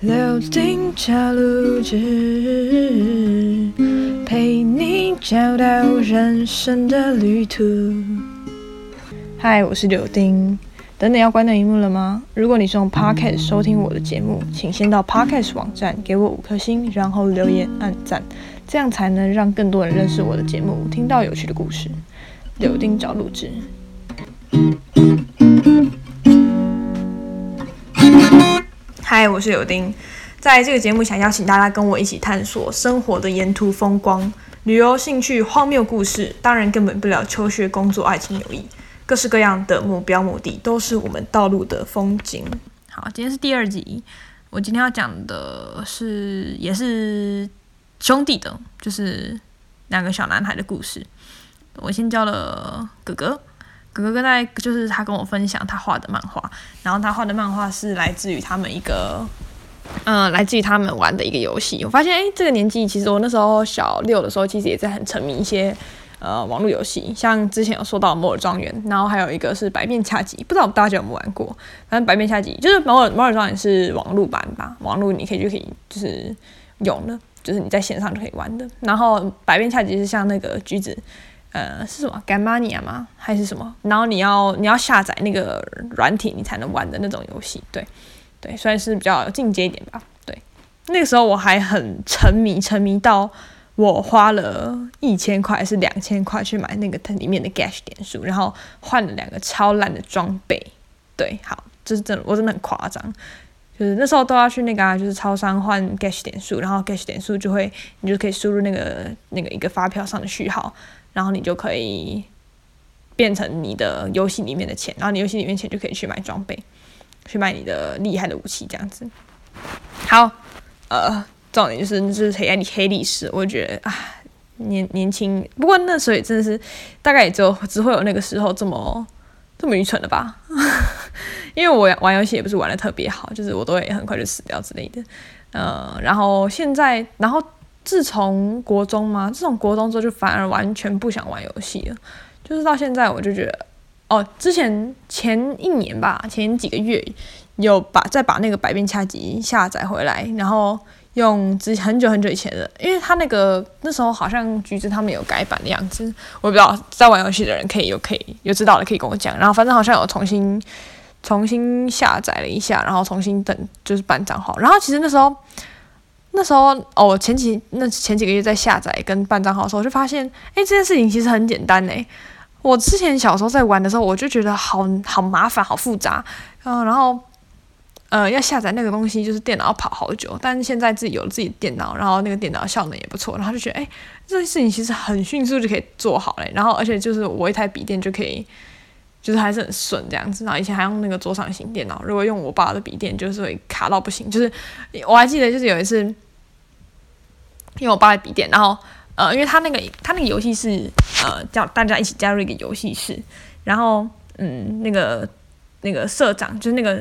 柳丁找录制，陪你找到人生的旅途。嗨，我是柳丁。等等要关掉荧幕了吗？如果你是用 Podcast 收听我的节目，请先到 Podcast 网站给我五颗星，然后留言按赞，这样才能让更多人认识我的节目，听到有趣的故事。柳丁找录制。嗨，我是柳丁，在这个节目想邀请大家跟我一起探索生活的沿途风光、旅游兴趣、荒谬故事，当然根本不了求学、工作、爱情、友谊，各式各样的目标目的都是我们道路的风景。好，今天是第二集，我今天要讲的是也是兄弟的，就是两个小男孩的故事。我先教了哥哥。哥哥在就是他跟我分享他画的漫画，然后他画的漫画是来自于他们一个，嗯，来自于他们玩的一个游戏。我发现，哎，这个年纪其实我那时候小六的时候，其实也在很沉迷一些呃网络游戏，像之前有说到《摩尔庄园》，然后还有一个是《百变恰吉》，不知道大家有没有玩过？反正《百变恰吉》就是《摩尔摩尔庄园》是网络版吧，网络你可以就可以就是用的，就是你在线上就可以玩的。然后《百变恰吉》是像那个橘子。呃，是什么 Gamania 吗？还是什么？然后你要你要下载那个软体，你才能玩的那种游戏。对，对，算是比较进阶一点吧。对，那个时候我还很沉迷，沉迷到我花了一千块还是两千块去买那个它里面的 Gash 点数，然后换了两个超烂的装备。对，好，这是真的，我真的很夸张。就是那时候都要去那个啊，就是超商换 Gash 点数，然后 Gash 点数就会你就可以输入那个那个一个发票上的序号。然后你就可以变成你的游戏里面的钱，然后你游戏里面钱就可以去买装备，去买你的厉害的武器这样子。好，呃，重点就是就是黑历黑历史，我觉得啊，年年轻，不过那时候也真的是大概也只有只会有那个时候这么这么愚蠢的吧。因为我玩游戏也不是玩的特别好，就是我都会很快就死掉之类的。呃，然后现在，然后。自从国中吗？自从国中之后，就反而完全不想玩游戏了。就是到现在，我就觉得，哦，之前前一年吧，前几个月有把再把那个百变恰吉下载回来，然后用之很久很久以前的，因为他那个那时候好像橘子他们有改版的样子，我不知道在玩游戏的人可以有可以有知道的可以跟我讲。然后反正好像有重新重新下载了一下，然后重新等就是办账号。然后其实那时候。那时候哦，前几那前几个月在下载跟办账号的时候，我就发现，哎，这件事情其实很简单哎。我之前小时候在玩的时候，我就觉得好好麻烦、好复杂，嗯，然后呃要下载那个东西，就是电脑要跑好久。但是现在自己有了自己的电脑，然后那个电脑效能也不错，然后就觉得，哎，这件事情其实很迅速就可以做好嘞。然后而且就是我一台笔电就可以，就是还是很顺这样子。然后以前还用那个桌上型电脑，如果用我爸的笔电，就是会卡到不行。就是我还记得，就是有一次。因为我爸的笔电，然后呃，因为他那个他那个游戏是呃叫大家一起加入一个游戏室，然后嗯那个那个社长就是那个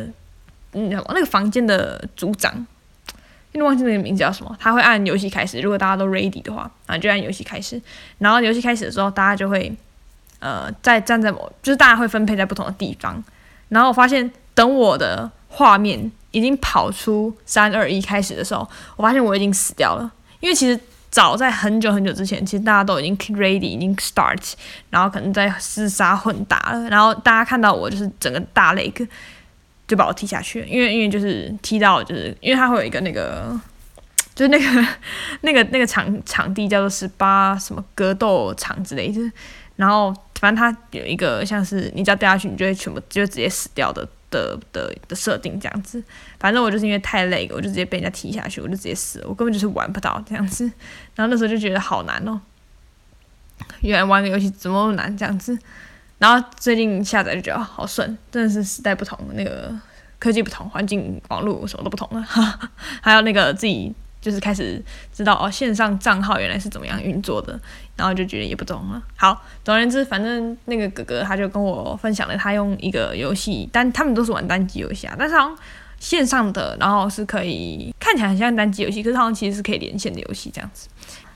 嗯那个房间的组长，因为忘记那个名字叫什么，他会按游戏开始，如果大家都 ready 的话啊就按游戏开始，然后游戏开始的时候大家就会呃在站在某就是大家会分配在不同的地方，然后我发现等我的画面已经跑出三二一开始的时候，我发现我已经死掉了。因为其实早在很久很久之前，其实大家都已经 ready，已经 start，然后可能在厮杀混打了，然后大家看到我就是整个大雷克就把我踢下去，因为因为就是踢到就是因为它会有一个那个 就是那个 那个那个场场地叫做十八什么格斗场之类的，然后反正它有一个像是你只要掉下去，你就会全部就直接死掉的。的的的设定这样子，反正我就是因为太累，我就直接被人家踢下去，我就直接死了，我根本就是玩不到这样子。然后那时候就觉得好难哦，原来玩个游戏怎么那么难这样子。然后最近下载就觉得好顺，真的是时代不同，那个科技不同，环境网络什么都不同了，还有那个自己。就是开始知道哦，线上账号原来是怎么样运作的，然后就觉得也不懂了。好，总而言之，反正那个哥哥他就跟我分享了，他用一个游戏，但他们都是玩单机游戏啊，但是好像线上的，然后是可以看起来很像单机游戏，可是好像其实是可以连线的游戏这样子。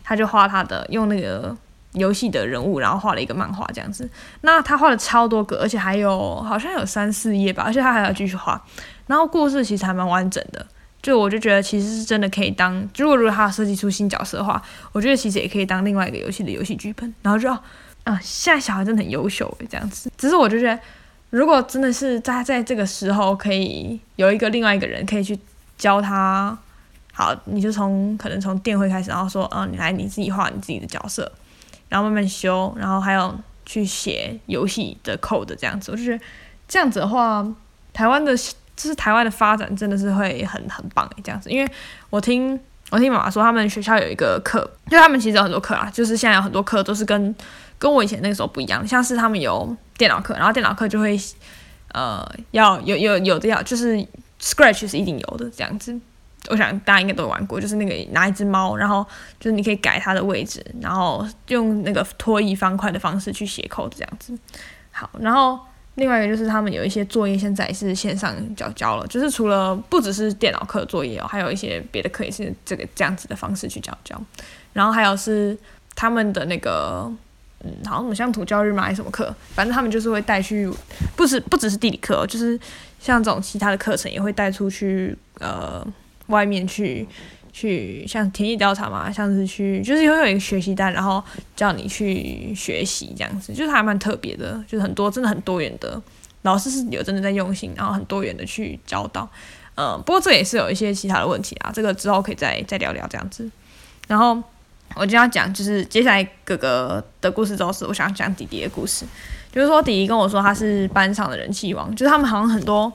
他就画他的用那个游戏的人物，然后画了一个漫画这样子。那他画了超多个，而且还有好像有三四页吧，而且他还要继续画。然后故事其实还蛮完整的。就我就觉得其实是真的可以当，如果如果他设计出新角色的话，我觉得其实也可以当另外一个游戏的游戏剧本。然后就啊，现在小孩真的很优秀诶，这样子。只是我就觉得，如果真的是在在这个时候可以有一个另外一个人可以去教他，好，你就从可能从电绘开始，然后说，嗯，你来你自己画你自己的角色，然后慢慢修，然后还有去写游戏的 code 这样子。我就觉得这样子的话，台湾的。就是台湾的发展真的是会很很棒这样子，因为我听我听妈妈说，他们学校有一个课，就他们其实有很多课啊，就是现在有很多课都是跟跟我以前那个时候不一样，像是他们有电脑课，然后电脑课就会呃要有有有的要就是 Scratch 是一定有的这样子，我想大家应该都玩过，就是那个拿一只猫，然后就是你可以改它的位置，然后用那个拖移方块的方式去写扣这样子，好，然后。另外一个就是他们有一些作业现在是线上交交了，就是除了不只是电脑课作业哦，还有一些别的课也是这个这样子的方式去交交。然后还有是他们的那个，嗯，好像什么乡土教育嘛，还是什么课，反正他们就是会带去，不是不只是地理课，就是像这种其他的课程也会带出去，呃，外面去。去像田野调查嘛，像是去就是拥有一个学习单，然后叫你去学习这样子，就是还蛮特别的，就是很多真的很多元的老师是有真的在用心，然后很多元的去教导。嗯，不过这也是有一些其他的问题啊，这个之后可以再再聊聊这样子。然后我就要讲，就是接下来哥哥的故事之后，是我想讲弟弟的故事，就是说弟弟跟我说他是班上的人气王，就是他们好像很多。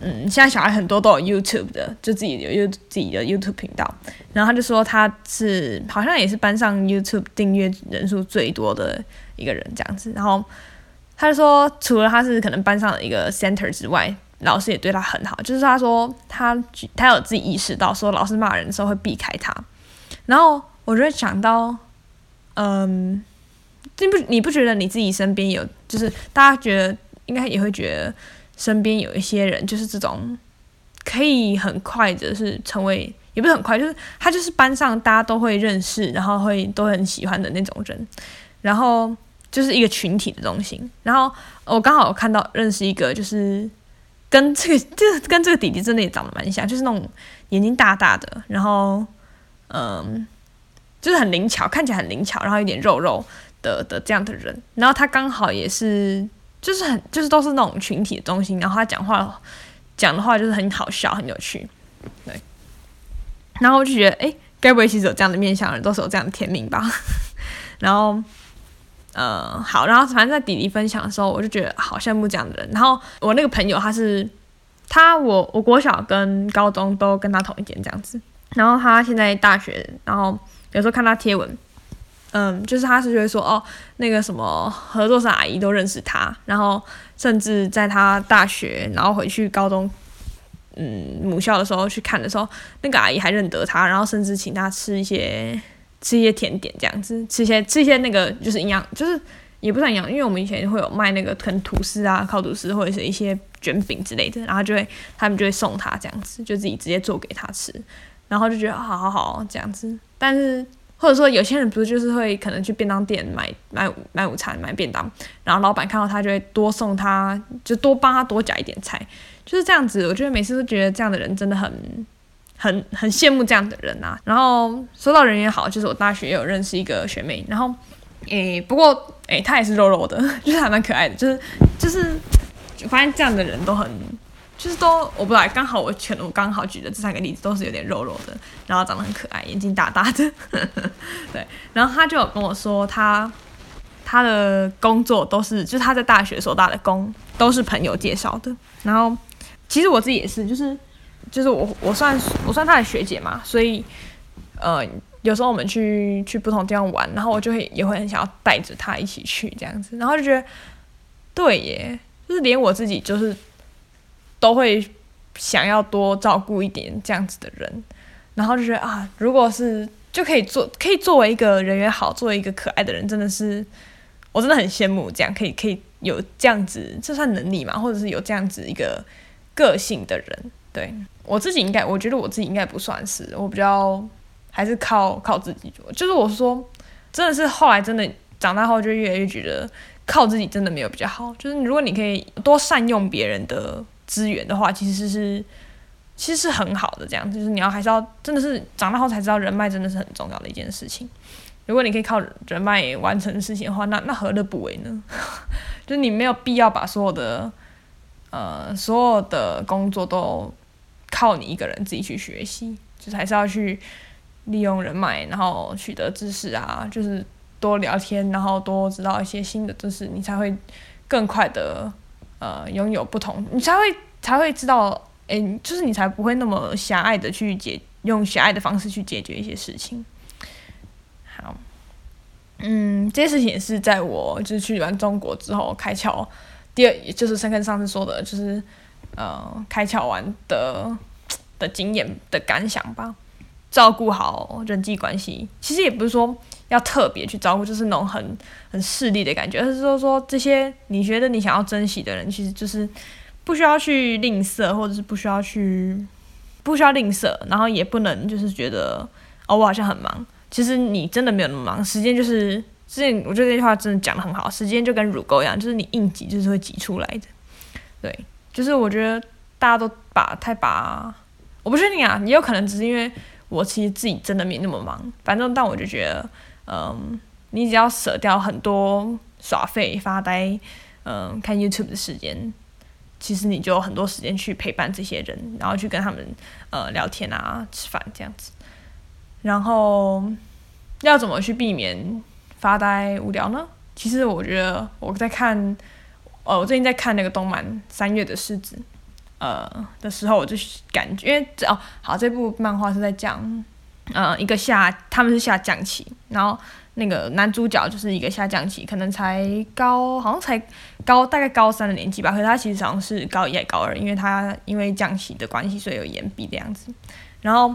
嗯，现在小孩很多都有 YouTube 的，就自己有 You 自己的 YouTube 频道。然后他就说他是好像也是班上 YouTube 订阅人数最多的一个人这样子。然后他就说，除了他是可能班上的一个 center 之外，老师也对他很好。就是他说他他有自己意识到说老师骂人的时候会避开他。然后我就会想到，嗯，你不你不觉得你自己身边有，就是大家觉得应该也会觉得。身边有一些人，就是这种可以很快的，是成为也不是很快，就是他就是班上大家都会认识，然后会都很喜欢的那种人，然后就是一个群体的中心。然后我刚好看到认识一个，就是跟这个就是跟这个弟弟真的也长得蛮像，就是那种眼睛大大的，然后嗯，就是很灵巧，看起来很灵巧，然后有点肉肉的的这样的人。然后他刚好也是。就是很，就是都是那种群体的中心，然后他讲话讲的话就是很好笑，很有趣，对。然后我就觉得，哎，该不会其实有这样的面相人，都是有这样的天命吧？然后，呃，好，然后反正在弟弟分享的时候，我就觉得好羡慕这样的人。然后我那个朋友，他是他，我我国小跟高中都跟他同一间这样子。然后他现在大学，然后有时候看他贴文。嗯，就是他是觉得说，哦，那个什么合作社阿姨都认识他，然后甚至在他大学，然后回去高中，嗯，母校的时候去看的时候，那个阿姨还认得他，然后甚至请他吃一些吃一些甜点这样子，吃一些吃一些那个就是营养，就是也不算营养，因为我们以前会有卖那个啃吐司啊、烤吐司或者是一些卷饼之类的，然后就会他们就会送他这样子，就自己直接做给他吃，然后就觉得好好好这样子，但是。或者说有些人不是就是会可能去便当店买买买午餐买便当，然后老板看到他就会多送他，就多帮他多夹一点菜，就是这样子。我觉得每次都觉得这样的人真的很很很羡慕这样的人啊。然后说到人也好，就是我大学也有认识一个学妹，然后诶不过诶她也是肉肉的，就是还蛮可爱的，就是就是发现这样的人都很。就是都我不知道，刚好我全我刚好举的这三个例子都是有点肉肉的，然后长得很可爱，眼睛大大的，对。然后他就有跟我说，他他的工作都是，就是他在大学所打的工都是朋友介绍的。然后其实我自己也是，就是就是我我算我算他的学姐嘛，所以呃有时候我们去去不同地方玩，然后我就会也会很想要带着他一起去这样子，然后就觉得对耶，就是连我自己就是。都会想要多照顾一点这样子的人，然后就觉得啊，如果是就可以做，可以作为一个人缘好，作为一个可爱的人，真的是我真的很羡慕这样可以可以有这样子，这算能力嘛？或者是有这样子一个个性的人？对我自己应该，我觉得我自己应该不算是，我比较还是靠靠自己。就是我说，真的是后来真的长大后，就越来越觉得靠自己真的没有比较好。就是如果你可以多善用别人的。资源的话，其实是其实是很好的。这样就是你要还是要真的是长大后才知道人脉真的是很重要的一件事情。如果你可以靠人脉完成事情的话，那那何乐不为呢？就是你没有必要把所有的呃所有的工作都靠你一个人自己去学习，就是还是要去利用人脉，然后取得知识啊，就是多聊天，然后多知道一些新的知识，你才会更快的呃拥有不同，你才会才会知道，诶，就是你才不会那么狭隘的去解用狭隘的方式去解决一些事情。好，嗯，这些事情也是在我就是去完中国之后开窍。第二，也就是深跟上次说的，就是呃，开窍完的的经验的感想吧。照顾好人际关系，其实也不是说要特别去照顾，就是那种很很势利的感觉，而是说说这些你觉得你想要珍惜的人，其实就是不需要去吝啬，或者是不需要去不需要吝啬，然后也不能就是觉得哦，我好像很忙。其实你真的没有那么忙，时间就是之前我觉得这句话真的讲的很好，时间就跟乳沟一样，就是你硬挤就是会挤出来的。对，就是我觉得大家都把太把，我不确定啊，也有可能只是因为我其实自己真的没那么忙，反正但我就觉得，嗯，你只要舍掉很多耍废、发呆，嗯，看 YouTube 的时间，其实你就有很多时间去陪伴这些人，然后去跟他们呃聊天啊、吃饭这样子。然后要怎么去避免发呆无聊呢？其实我觉得我在看，呃，我最近在看那个动漫《三月的狮子》呃的时候，我就感觉，因为哦，好，这部漫画是在讲，呃，一个下他们是下降棋，然后那个男主角就是一个下降棋，可能才高，好像才高大概高三的年纪吧，可是他其实好像是高一还高二，因为他因为降棋的关系，所以有延毕的样子，然后。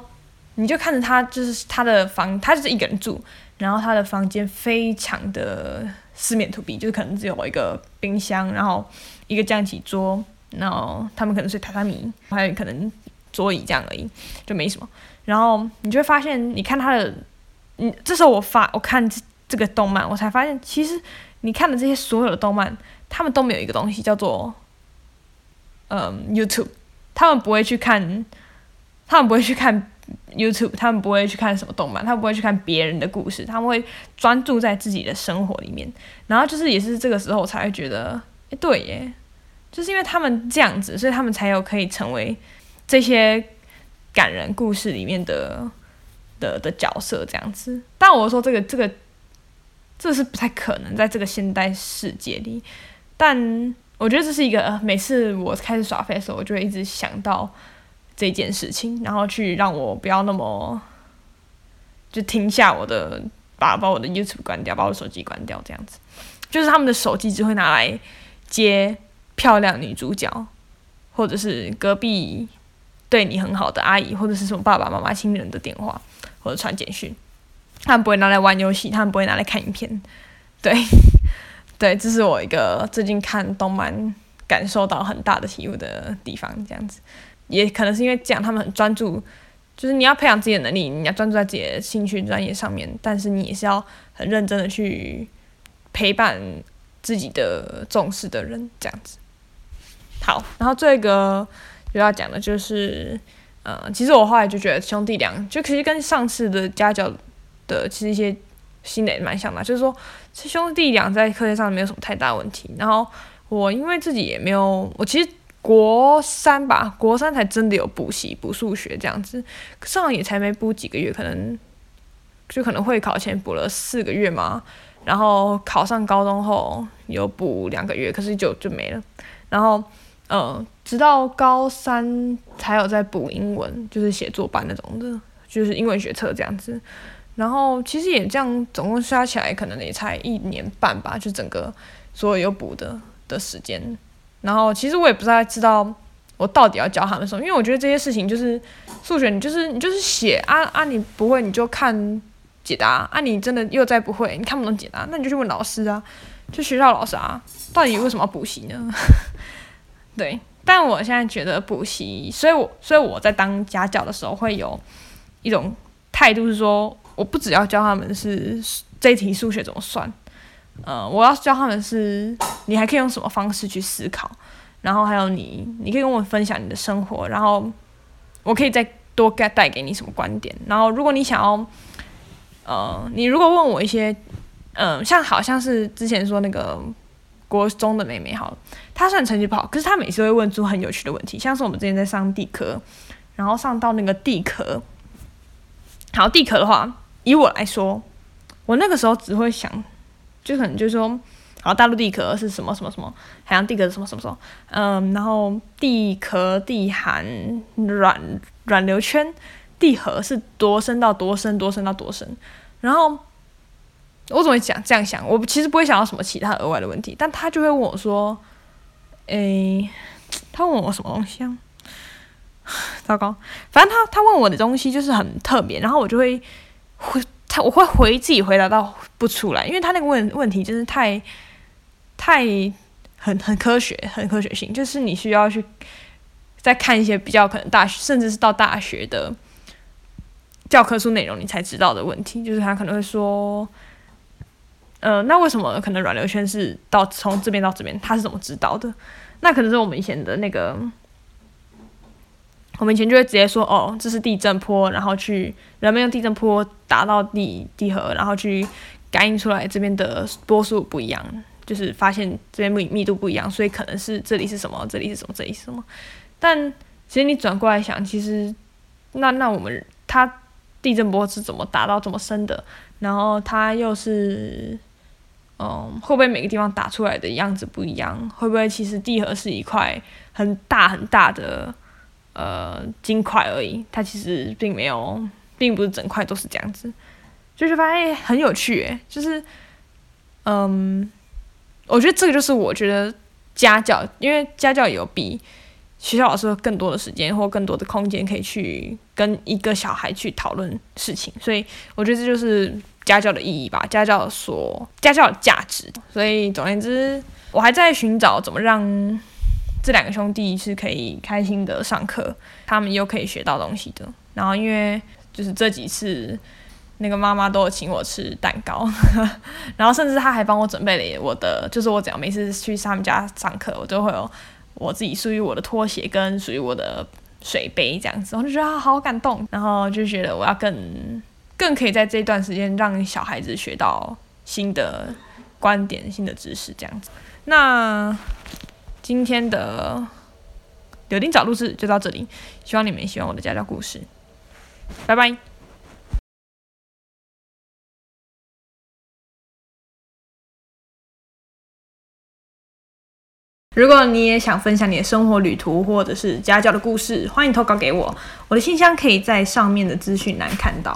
你就看着他，就是他的房，他就是一个人住，然后他的房间非常的四面土壁，就是可能只有一个冰箱，然后一个降棋桌，然后他们可能睡榻榻米，还有可能桌椅这样而已，就没什么。然后你就会发现，你看他的，嗯，这时候我发我看这这个动漫，我才发现，其实你看的这些所有的动漫，他们都没有一个东西叫做，嗯，YouTube，他们不会去看，他们不会去看。YouTube，他们不会去看什么动漫，他们不会去看别人的故事，他们会专注在自己的生活里面。然后就是也是这个时候我才会觉得，哎，对耶，就是因为他们这样子，所以他们才有可以成为这些感人故事里面的的的角色这样子。但我说这个这个这是不太可能在这个现代世界里。但我觉得这是一个每次我开始耍废的时候，我就会一直想到。这件事情，然后去让我不要那么就停下我的，把把我的 YouTube 关掉，把我手机关掉，这样子，就是他们的手机只会拿来接漂亮女主角，或者是隔壁对你很好的阿姨，或者是什么爸爸妈妈亲人的电话，或者传简讯，他们不会拿来玩游戏，他们不会拿来看影片，对，对，这是我一个最近看动漫感受到很大的体悟的地方，这样子。也可能是因为这样，他们很专注，就是你要培养自己的能力，你要专注在自己的兴趣专业上面，但是你也是要很认真的去陪伴自己的重视的人，这样子。好，然后这个就要讲的就是，呃，其实我后来就觉得兄弟俩就其实跟上次的家教的其实一些心得蛮像的，就是说兄弟俩在课业上没有什么太大问题。然后我因为自己也没有，我其实。国三吧，国三才真的有补习补数学这样子，上也才没补几个月，可能就可能会考前补了四个月嘛，然后考上高中后有补两个月，可是就就没了。然后，呃，直到高三才有在补英文，就是写作班那种的，就是英文学册这样子。然后其实也这样，总共加起来可能也才一年半吧，就整个所有有补的的时间。然后其实我也不太知道我到底要教他们什么，因为我觉得这些事情就是数学，你就是你就是写啊啊，你不会你就看解答啊，你真的又再不会，你看不懂解答，那你就去问老师啊，就学校老师啊，到底为什么要补习呢？对，但我现在觉得补习，所以我所以我在当家教的时候会有一种态度是说，我不只要教他们是这题数学怎么算。呃，我要教他们是，你还可以用什么方式去思考，然后还有你，你可以跟我分享你的生活，然后我可以再多带带给你什么观点。然后如果你想要，呃，你如果问我一些，嗯，像好像是之前说那个国中的妹妹，好，她虽然成绩不好，可是她每次会问出很有趣的问题，像是我们之前在上地科，然后上到那个地壳，好地壳的话，以我来说，我那个时候只会想，就可能就是说。好大陆地壳是什么什么什么，海洋地壳是什么什么什么，嗯，然后地壳、地寒、软软流圈、地核是多深到多深，多深到多深。然后我怎么会讲这样想？我其实不会想到什么其他额外的问题，但他就会问我说：“诶，他问我什么东西啊？糟糕，反正他他问我的东西就是很特别，然后我就会回他，我会回自己回答到不出来，因为他那个问问题就是太。”太很很科学，很科学性，就是你需要去再看一些比较可能大学，甚至是到大学的教科书内容，你才知道的问题。就是他可能会说，呃，那为什么可能软流圈是到从这边到这边，他是怎么知道的？那可能是我们以前的那个，我们以前就会直接说，哦，这是地震波，然后去人们用地震波打到地地核，然后去感应出来这边的波数不一样。就是发现这边密密度不一样，所以可能是这里是什么，这里是什么，这里是什么。但其实你转过来想，其实那那我们它地震波是怎么打到这么深的？然后它又是嗯，会不会每个地方打出来的样子不一样？会不会其实地核是一块很大很大的呃金块而已？它其实并没有，并不是整块都是这样子。就是发现很有趣，诶，就是嗯。我觉得这个就是我觉得家教，因为家教有比学校老师更多的时间或更多的空间可以去跟一个小孩去讨论事情，所以我觉得这就是家教的意义吧，家教所家教的价值。所以总而言之，我还在寻找怎么让这两个兄弟是可以开心的上课，他们又可以学到东西的。然后因为就是这几次。那个妈妈都有请我吃蛋糕，然后甚至他还帮我准备了我的，就是我只要每次去他们家上课，我都会有我自己属于我的拖鞋跟属于我的水杯这样子，我就觉得好感动，然后就觉得我要更更可以在这段时间让小孩子学到新的观点、新的知识这样子。那今天的柳丁早录制就到这里，希望你们喜欢我的家教故事，拜拜。如果你也想分享你的生活旅途或者是家教的故事，欢迎投稿给我。我的信箱可以在上面的资讯栏看到。